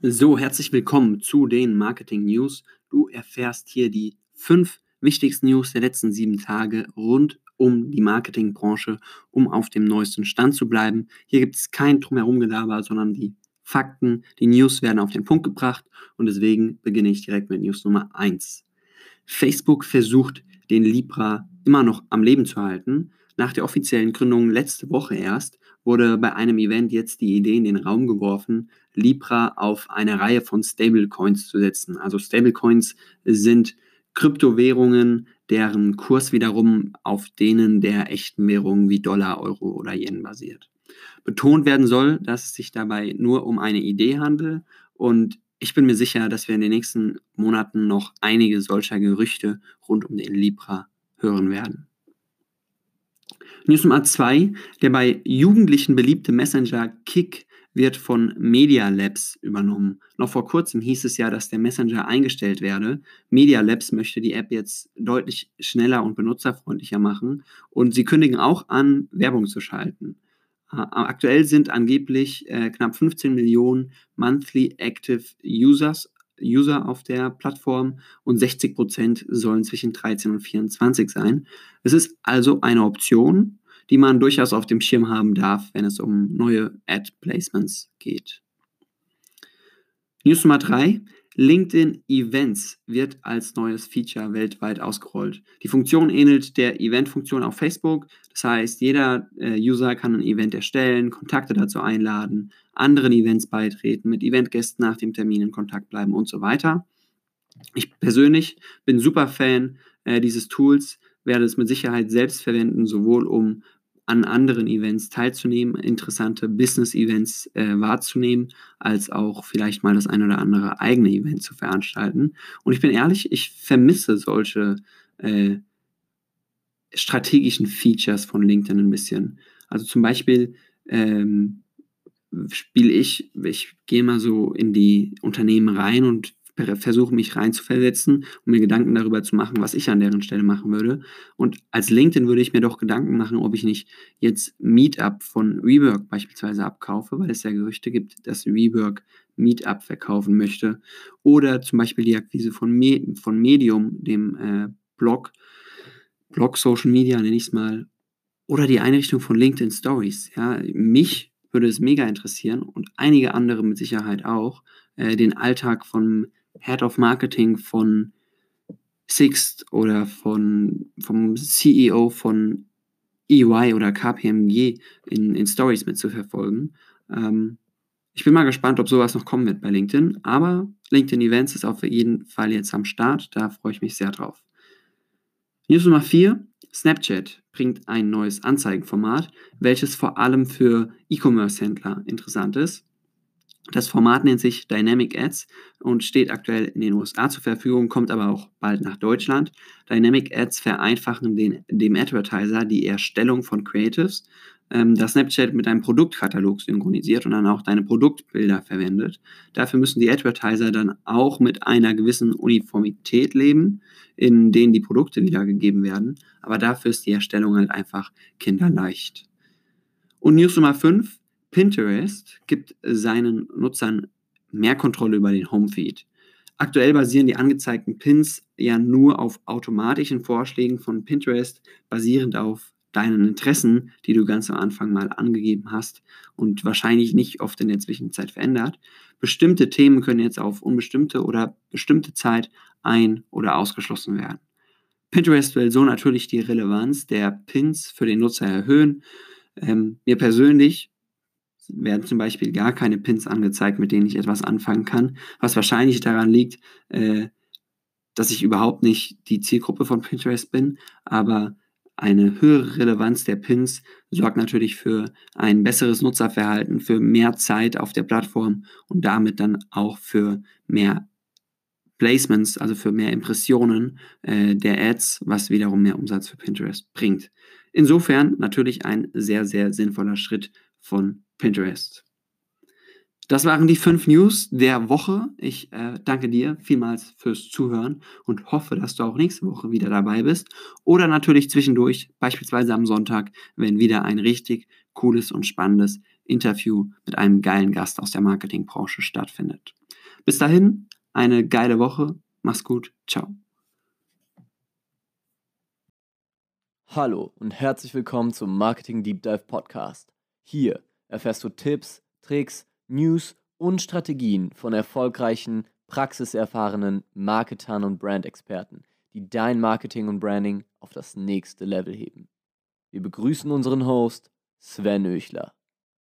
So, herzlich willkommen zu den Marketing News. Du erfährst hier die fünf wichtigsten News der letzten sieben Tage rund um die Marketingbranche, um auf dem neuesten Stand zu bleiben. Hier gibt es kein Drumherumgelaber, sondern die Fakten, die News werden auf den Punkt gebracht und deswegen beginne ich direkt mit News Nummer 1. Facebook versucht, den Libra immer noch am Leben zu halten. Nach der offiziellen Gründung letzte Woche erst wurde bei einem Event jetzt die Idee in den Raum geworfen, Libra auf eine Reihe von Stablecoins zu setzen. Also Stablecoins sind Kryptowährungen, deren Kurs wiederum auf denen der echten Währungen wie Dollar, Euro oder Yen basiert. Betont werden soll, dass es sich dabei nur um eine Idee handelt und ich bin mir sicher, dass wir in den nächsten Monaten noch einige solcher Gerüchte rund um den Libra hören werden. News Nummer 2, der bei Jugendlichen beliebte Messenger Kick wird von Media Labs übernommen. Noch vor kurzem hieß es ja, dass der Messenger eingestellt werde. Media Labs möchte die App jetzt deutlich schneller und benutzerfreundlicher machen und sie kündigen auch an, Werbung zu schalten. Aktuell sind angeblich äh, knapp 15 Millionen Monthly Active Users User auf der Plattform und 60 Prozent sollen zwischen 13 und 24 sein. Es ist also eine Option, die man durchaus auf dem Schirm haben darf, wenn es um neue Ad-Placements geht. News Nummer 3. LinkedIn Events wird als neues Feature weltweit ausgerollt. Die Funktion ähnelt der Event-Funktion auf Facebook. Das heißt, jeder äh, User kann ein Event erstellen, Kontakte dazu einladen, anderen Events beitreten, mit Eventgästen nach dem Termin in Kontakt bleiben und so weiter. Ich persönlich bin super Fan äh, dieses Tools, werde es mit Sicherheit selbst verwenden, sowohl um an anderen Events teilzunehmen, interessante Business-Events äh, wahrzunehmen, als auch vielleicht mal das ein oder andere eigene Event zu veranstalten. Und ich bin ehrlich, ich vermisse solche äh, strategischen Features von LinkedIn ein bisschen. Also zum Beispiel ähm, spiele ich, ich gehe mal so in die Unternehmen rein und versuche mich reinzuversetzen, um mir Gedanken darüber zu machen, was ich an deren Stelle machen würde. Und als LinkedIn würde ich mir doch Gedanken machen, ob ich nicht jetzt Meetup von Rework beispielsweise abkaufe, weil es ja Gerüchte gibt, dass Rework Meetup verkaufen möchte. Oder zum Beispiel die Akquise von, Me von Medium, dem äh, Blog, Blog Social Media nenne ich es mal. Oder die Einrichtung von LinkedIn Stories. Ja, mich würde es mega interessieren und einige andere mit Sicherheit auch, äh, den Alltag von Head of Marketing von Sixt oder von, vom CEO von EY oder KPMG in, in Stories mitzuverfolgen. Ähm, ich bin mal gespannt, ob sowas noch kommen wird bei LinkedIn, aber LinkedIn Events ist auf jeden Fall jetzt am Start, da freue ich mich sehr drauf. News Nummer 4, Snapchat bringt ein neues Anzeigenformat, welches vor allem für E-Commerce-Händler interessant ist. Das Format nennt sich Dynamic Ads und steht aktuell in den USA zur Verfügung, kommt aber auch bald nach Deutschland. Dynamic Ads vereinfachen den, dem Advertiser die Erstellung von Creatives, ähm, da Snapchat mit einem Produktkatalog synchronisiert und dann auch deine Produktbilder verwendet. Dafür müssen die Advertiser dann auch mit einer gewissen Uniformität leben, in denen die Produkte wiedergegeben werden. Aber dafür ist die Erstellung halt einfach kinderleicht. Und News Nummer 5, Pinterest gibt seinen Nutzern mehr Kontrolle über den Homefeed. Aktuell basieren die angezeigten Pins ja nur auf automatischen Vorschlägen von Pinterest, basierend auf deinen Interessen, die du ganz am Anfang mal angegeben hast und wahrscheinlich nicht oft in der Zwischenzeit verändert. Bestimmte Themen können jetzt auf unbestimmte oder bestimmte Zeit ein- oder ausgeschlossen werden. Pinterest will so natürlich die Relevanz der Pins für den Nutzer erhöhen. Ähm, mir persönlich werden zum Beispiel gar keine Pins angezeigt, mit denen ich etwas anfangen kann, was wahrscheinlich daran liegt, äh, dass ich überhaupt nicht die Zielgruppe von Pinterest bin, aber eine höhere Relevanz der Pins sorgt natürlich für ein besseres Nutzerverhalten, für mehr Zeit auf der Plattform und damit dann auch für mehr Placements, also für mehr Impressionen äh, der Ads, was wiederum mehr Umsatz für Pinterest bringt. Insofern natürlich ein sehr, sehr sinnvoller Schritt von Pinterest. Das waren die fünf News der Woche. Ich äh, danke dir vielmals fürs Zuhören und hoffe, dass du auch nächste Woche wieder dabei bist. Oder natürlich zwischendurch, beispielsweise am Sonntag, wenn wieder ein richtig cooles und spannendes Interview mit einem geilen Gast aus der Marketingbranche stattfindet. Bis dahin, eine geile Woche. Mach's gut. Ciao. Hallo und herzlich willkommen zum Marketing Deep Dive Podcast. Hier erfährst du Tipps, Tricks, News und Strategien von erfolgreichen, praxiserfahrenen Marketern und Brandexperten, die dein Marketing und Branding auf das nächste Level heben. Wir begrüßen unseren Host Sven Öchler.